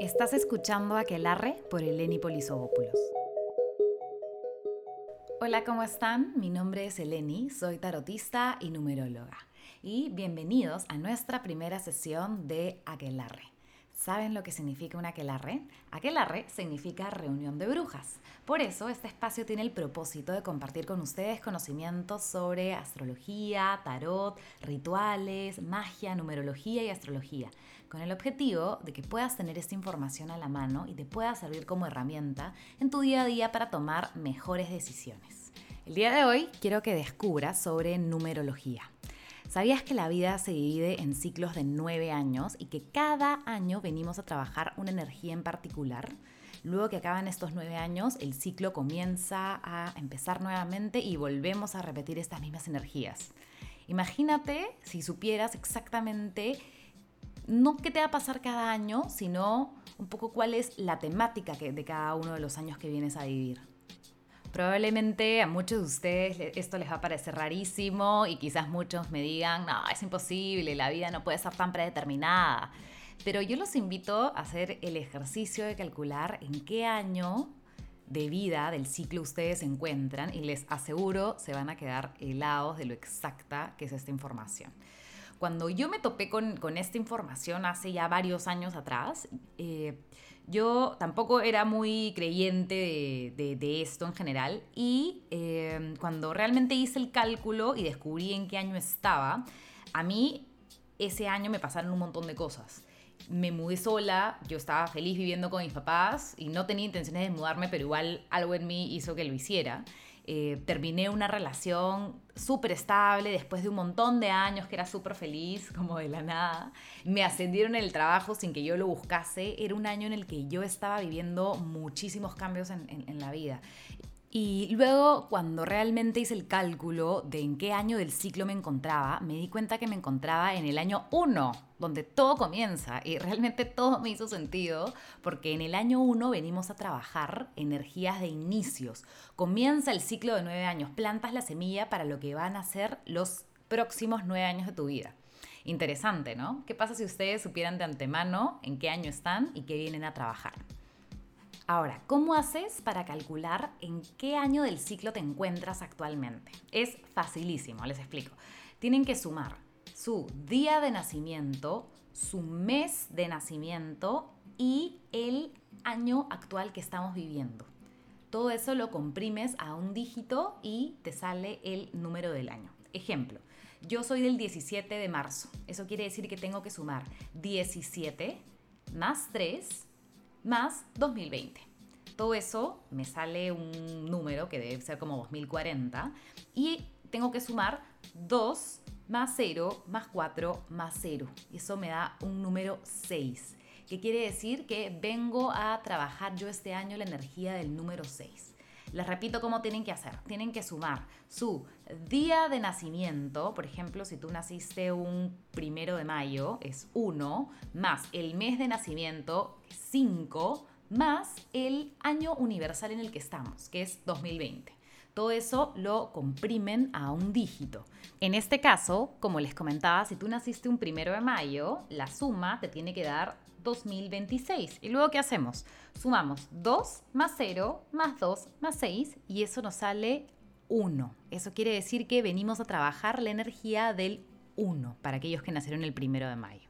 Estás escuchando Aquelarre por Eleni Polisovopoulos. Hola, ¿cómo están? Mi nombre es Eleni, soy tarotista y numeróloga. Y bienvenidos a nuestra primera sesión de Aquelarre. ¿Saben lo que significa un aquelarre? Aquelarre significa reunión de brujas. Por eso este espacio tiene el propósito de compartir con ustedes conocimientos sobre astrología, tarot, rituales, magia, numerología y astrología, con el objetivo de que puedas tener esta información a la mano y te pueda servir como herramienta en tu día a día para tomar mejores decisiones. El día de hoy quiero que descubras sobre numerología. ¿Sabías que la vida se divide en ciclos de nueve años y que cada año venimos a trabajar una energía en particular? Luego que acaban estos nueve años, el ciclo comienza a empezar nuevamente y volvemos a repetir estas mismas energías. Imagínate si supieras exactamente no qué te va a pasar cada año, sino un poco cuál es la temática de cada uno de los años que vienes a vivir. Probablemente a muchos de ustedes esto les va a parecer rarísimo y quizás muchos me digan, no, es imposible, la vida no puede ser tan predeterminada. Pero yo los invito a hacer el ejercicio de calcular en qué año de vida del ciclo ustedes se encuentran y les aseguro se van a quedar helados de lo exacta que es esta información. Cuando yo me topé con, esta información hace ya varios años atrás, eh, yo tampoco era muy creyente de, esto en general y eh, cuando realmente hice el cálculo y descubrí en qué año estaba, a mí ese año me pasaron un montón de cosas. Me mudé sola, yo estaba feliz viviendo con mis papás y no tenía intenciones de mudarme, pero igual algo en mí hizo que lo hiciera. Eh, terminé una relación súper estable después de un montón de años que era súper feliz, como de la nada. Me ascendieron en el trabajo sin que yo lo buscase. Era un año en el que yo estaba viviendo muchísimos cambios en, en la vida. Y luego, cuando realmente hice el cálculo de en qué año del ciclo me encontraba, me di cuenta que me encontraba en el año 1, donde todo comienza. Y realmente todo me hizo sentido, porque en el año 1 venimos a trabajar energías de inicios. Comienza el ciclo de nueve años, plantas la semilla para lo que van a ser los próximos nueve años de tu vida. Interesante, ¿no? ¿Qué pasa si ustedes supieran de antemano en qué año están y qué vienen a trabajar? Ahora, ¿cómo haces para calcular en qué año del ciclo te encuentras actualmente? Es facilísimo, les explico. Tienen que sumar su día de nacimiento, su mes de nacimiento y el año actual que estamos viviendo. Todo eso lo comprimes a un dígito y te sale el número del año. Ejemplo, yo soy del 17 de marzo. Eso quiere decir que tengo que sumar 17 más 3 más 2020. Todo eso me sale un número que debe ser como 2040 y tengo que sumar 2 más 0 más 4 más 0. Y eso me da un número 6, que quiere decir que vengo a trabajar yo este año la energía del número 6. Les repito cómo tienen que hacer. Tienen que sumar su día de nacimiento, por ejemplo, si tú naciste un primero de mayo, es 1, más el mes de nacimiento, 5, más el año universal en el que estamos, que es 2020. Todo eso lo comprimen a un dígito. En este caso, como les comentaba, si tú naciste un primero de mayo, la suma te tiene que dar 2026. ¿Y luego qué hacemos? Sumamos 2 más 0 más 2 más 6 y eso nos sale 1. Eso quiere decir que venimos a trabajar la energía del 1 para aquellos que nacieron el primero de mayo.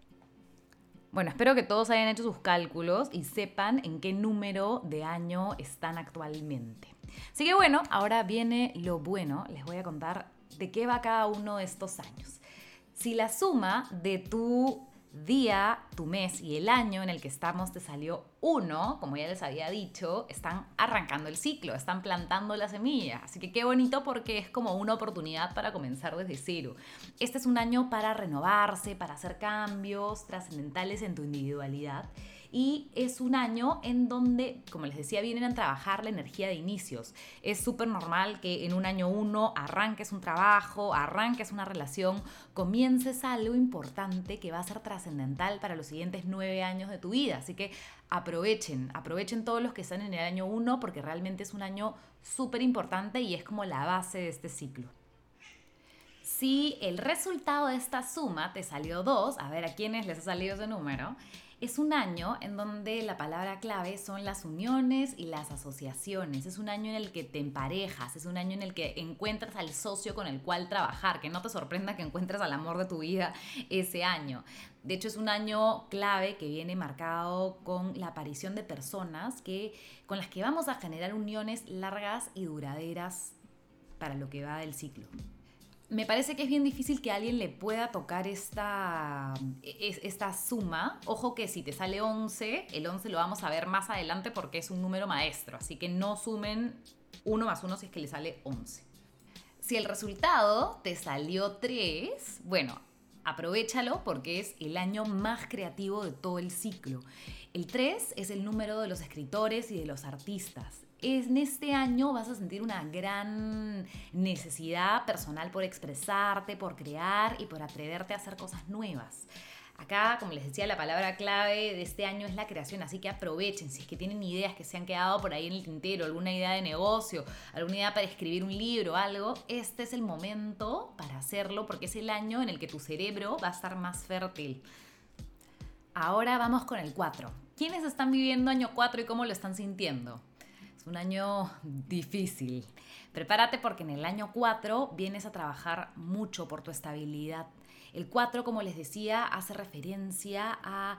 Bueno, espero que todos hayan hecho sus cálculos y sepan en qué número de año están actualmente. Así que bueno, ahora viene lo bueno. Les voy a contar de qué va cada uno de estos años. Si la suma de tu día, tu mes y el año en el que estamos te salió uno, como ya les había dicho, están arrancando el ciclo, están plantando la semilla. Así que qué bonito porque es como una oportunidad para comenzar desde cero. Este es un año para renovarse, para hacer cambios trascendentales en tu individualidad y es un año en donde, como les decía, vienen a trabajar la energía de inicios. Es súper normal que en un año uno arranques un trabajo, arranques una relación, comiences algo importante que va a ser trascendental para los siguientes nueve años de tu vida. Así que aprovechen, aprovechen todos los que están en el año uno porque realmente es un año súper importante y es como la base de este ciclo. Si el resultado de esta suma te salió 2, a ver a quiénes les ha salido ese número, Es un año en donde la palabra clave son las uniones y las asociaciones. Es un año en el que te emparejas, es un año en el que encuentras al socio con el cual trabajar. Que no te sorprenda que encuentres al amor de tu vida ese año. De hecho, es un año clave que viene marcado con la aparición de personas que, con las que vamos a generar uniones largas y duraderas para lo que va del ciclo me parece que es bien difícil que alguien le pueda tocar esta, esta suma. Ojo que si te sale 11, el 11 lo vamos a ver más adelante porque es un número maestro, así que no sumen 1 más 1 si es que le sale 11. Si el resultado te salió 3, bueno, aprovechalo porque es el año más creativo de todo el ciclo. El 3 es el número de los escritores y de los artistas en este año vas a sentir una gran necesidad personal por expresarte, por crear y por atreverte a hacer cosas nuevas. Acá, como les decía, la palabra clave de este año es la creación, así que aprovechen si es que tienen ideas que se han quedado por ahí en el tintero, alguna idea de negocio, alguna idea para escribir un libro, algo, este es el momento para hacerlo porque es el año en el que tu cerebro va a estar más fértil. Ahora vamos con el 4. ¿Quiénes están viviendo año 4 y cómo lo están sintiendo? Un año difícil. Prepárate porque en el año 4 vienes a trabajar mucho por tu estabilidad. El 4, como les decía, hace referencia a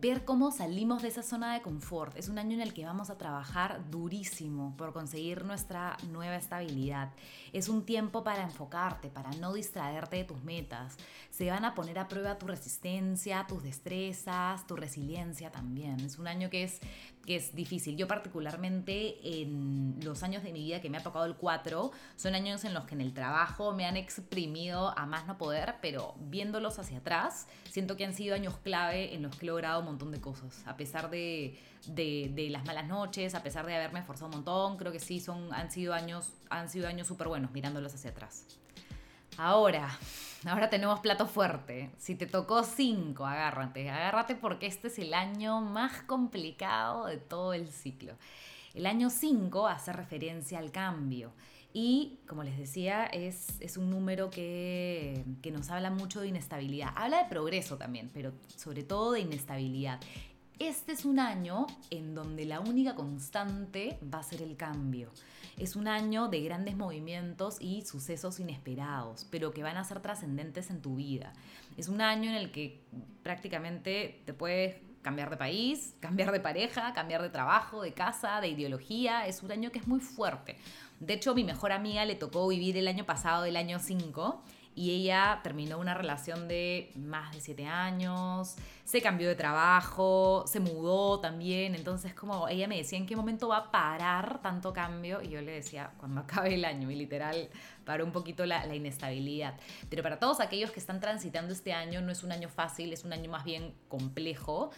ver cómo salimos de esa zona de confort. Es un año en el que vamos a trabajar durísimo por conseguir nuestra nueva estabilidad. Es un tiempo para enfocarte, para no distraerte de tus metas. Se van a poner a prueba tu resistencia, tus destrezas, tu resiliencia también. Es un año que es que es difícil. Yo particularmente en los años de mi vida que me ha tocado el 4, son años en los que en el trabajo me han exprimido a más no poder, pero viéndolos hacia atrás, siento que han sido años clave en los que he logrado un montón de cosas. A pesar de, de, las malas noches, a pesar de haberme esforzado un montón, creo que sí, son, han sido años, han sido años súper buenos mirándolos hacia atrás. Ahora, ahora tenemos plato fuerte. Si te tocó 5, agárrate. Agárrate porque este es el año más complicado de todo el ciclo. El año 5 hace referencia al cambio. Y, como les decía, es, es un número que, que nos habla mucho de inestabilidad. Habla de progreso también, pero sobre todo de inestabilidad. Este es un año en donde la única constante va a ser el cambio. Es un año de grandes movimientos y sucesos inesperados, pero que van a ser trascendentes en tu vida. Es un año en el que prácticamente te puedes cambiar de país, cambiar de pareja, cambiar de trabajo, de casa, de ideología. Es un año que es muy fuerte. De hecho, mi mejor amiga le tocó vivir el año pasado, el año 5, y ella terminó una relación de más de siete años, se cambió de trabajo, se mudó también, entonces como ella me decía en qué momento va a parar tanto cambio y yo le decía cuando acabe el año y literal paró un poquito la, la inestabilidad. Pero para todos aquellos que están transitando este año no es un año fácil, es un año más bien complejo.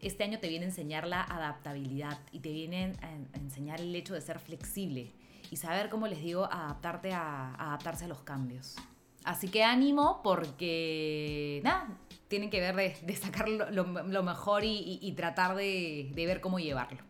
Este año te viene a enseñar la adaptabilidad y te viene a enseñar el hecho de ser flexible y saber, cómo les digo, adaptarte a, adaptarse a los cambios. Así que ánimo porque, nada, tienen que ver de, sacar lo, mejor y, tratar de, ver cómo llevarlo.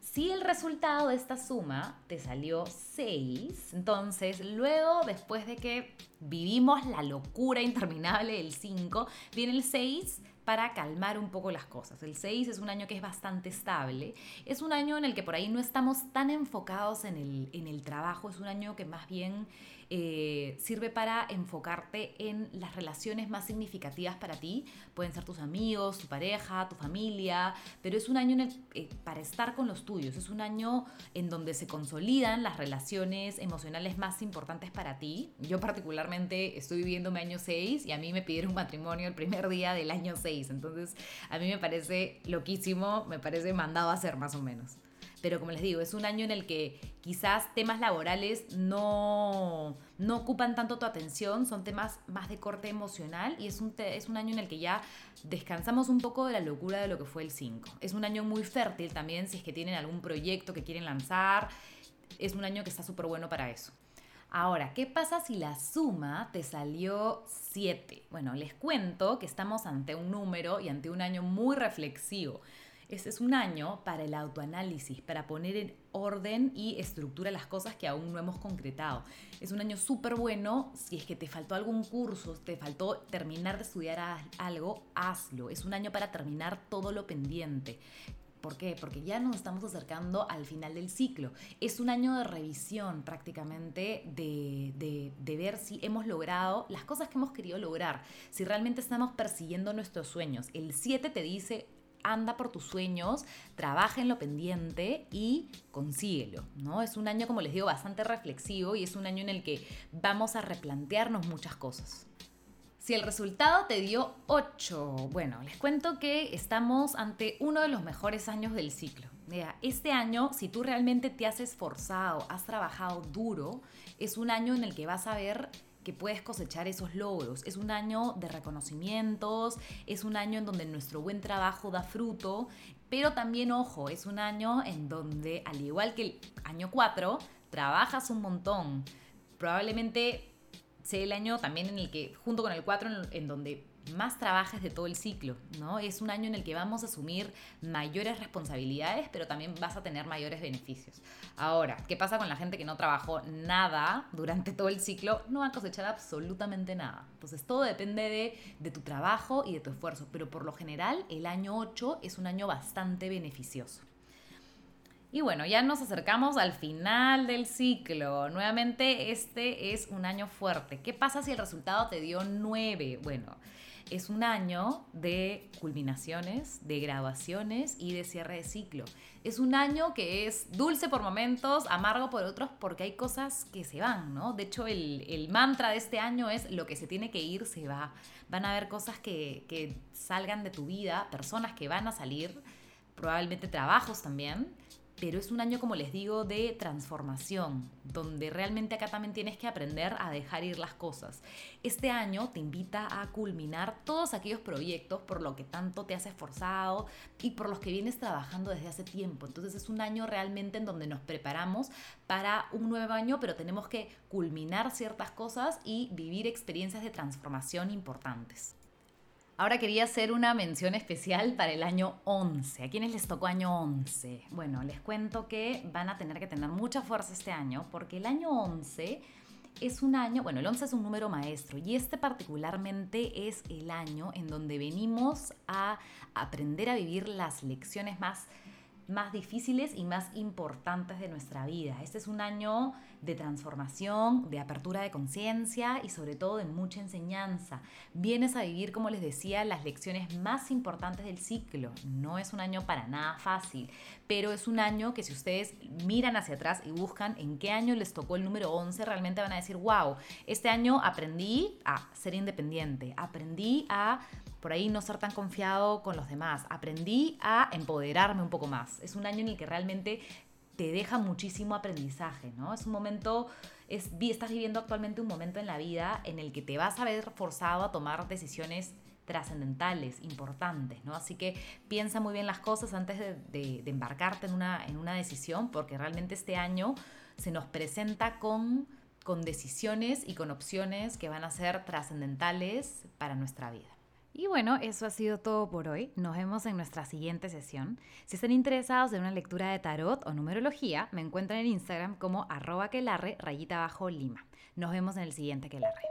Si el resultado de esta suma te salió 6, entonces luego, después de que vivimos la locura interminable del 5, viene el 6 para calmar un poco las cosas. El 6 es un año que es bastante estable, es un año en el que por ahí no estamos tan enfocados en el, en el trabajo, es un año que más bien eh, sirve para enfocarte en las relaciones más significativas para ti. Pueden ser tus amigos, tu pareja, tu familia, pero es un año eh, para estar con los tuyos. Es un año en donde se consolidan las relaciones emocionales más importantes para ti. Yo particularmente estoy viviendo mi año 6 y a mí me pidieron matrimonio el primer día del año 6. Entonces a mí me parece loquísimo, me parece mandado a hacer más o menos pero como les digo, es un año en el que quizás temas laborales no, no ocupan tanto tu atención, son temas más de corte emocional y es un, es un año en el que ya descansamos un poco de la locura de lo que fue el 5. Es un año muy fértil también si es que tienen algún proyecto que quieren lanzar, es un año que está súper bueno para eso. Ahora, ¿qué pasa si la suma te salió 7? Bueno, les cuento que estamos ante un número y ante un año muy reflexivo. Es un año para el autoanálisis, para poner en orden y estructura las cosas que aún no hemos concretado. Es un año súper bueno si es que te faltó algún curso, te faltó terminar de estudiar algo, hazlo. Es un año para terminar todo lo pendiente. ¿Por qué? Porque ya nos estamos acercando al final del ciclo. Es un año de revisión prácticamente de, de, ver si hemos logrado las cosas que hemos querido lograr, si realmente estamos persiguiendo nuestros sueños. El 7 te dice, anda por tus sueños, trabaja en lo pendiente y consíguelo, ¿no? Es un año, como les digo, bastante reflexivo y es un año en el que vamos a replantearnos muchas cosas. Si el resultado te dio 8, bueno, les cuento que estamos ante uno de los mejores años del ciclo. este año, si tú realmente te has esforzado, has trabajado duro, es un año en el que vas a ver que puedes cosechar esos logros. Es un año de reconocimientos, es un año en donde nuestro buen trabajo da fruto, pero también, ojo, es un año en donde, al igual que el año 4, trabajas un montón. Probablemente sea el año también en el que, junto con el 4, en, donde más trabajes de todo el ciclo, ¿no? Es un año en el que vamos a asumir mayores responsabilidades, pero también vas a tener mayores beneficios. Ahora, ¿qué pasa con la gente que no trabajó nada durante todo el ciclo? No va a cosechar absolutamente nada. Entonces, todo depende de, de tu trabajo y de tu esfuerzo, pero por lo general, el año 8 es un año bastante beneficioso. Y bueno, ya nos acercamos al final del ciclo. Nuevamente, este es un año fuerte. ¿Qué pasa si el resultado te dio 9? Bueno, es un año de culminaciones, de graduaciones y de cierre de ciclo. Es un año que es dulce por momentos, amargo por otros, porque hay cosas que se van, ¿no? De hecho, el, mantra de este año es lo que se tiene que ir, se va. Van a haber cosas que, que salgan de tu vida, personas que van a salir, probablemente trabajos también pero es un año, como les digo, de transformación, donde realmente acá también tienes que aprender a dejar ir las cosas. Este año te invita a culminar todos aquellos proyectos por lo que tanto te has esforzado y por los que vienes trabajando desde hace tiempo. Entonces es un año realmente en donde nos preparamos para un nuevo año, pero tenemos que culminar ciertas cosas y vivir experiencias de transformación importantes. Ahora quería hacer una mención especial para el año 11. ¿A quiénes les tocó año 11? Bueno, les cuento que van a tener que tener mucha fuerza este año porque el año 11 es un año, bueno, el 11 es un número maestro y este particularmente es el año en donde venimos a aprender a vivir las lecciones más más difíciles y más importantes de nuestra vida. Este es un año de transformación, de apertura de conciencia y sobre todo de mucha enseñanza. Vienes a vivir, como les decía, las lecciones más importantes del ciclo. No es un año para nada fácil, pero es un año que si ustedes miran hacia atrás y buscan en qué año les tocó el número 11, realmente van a decir, wow, este año aprendí a ser independiente, aprendí a por ahí no ser tan confiado con los demás. Aprendí a empoderarme un poco más. Es un año en el que realmente te deja muchísimo aprendizaje, ¿no? Es un momento, es, estás viviendo actualmente un momento en la vida en el que te vas a ver forzado a tomar decisiones trascendentales, importantes, ¿no? Así que piensa muy bien las cosas antes de, embarcarte en una, en una decisión, porque realmente este año se nos presenta con, con decisiones y con opciones que van a ser trascendentales para nuestra vida. Y bueno, eso ha sido todo por hoy. Nos vemos en nuestra siguiente sesión. Si están interesados en una lectura de tarot o numerología, me encuentran en Instagram como arroba quelarre rayita bajo lima. Nos vemos en el siguiente quelarre.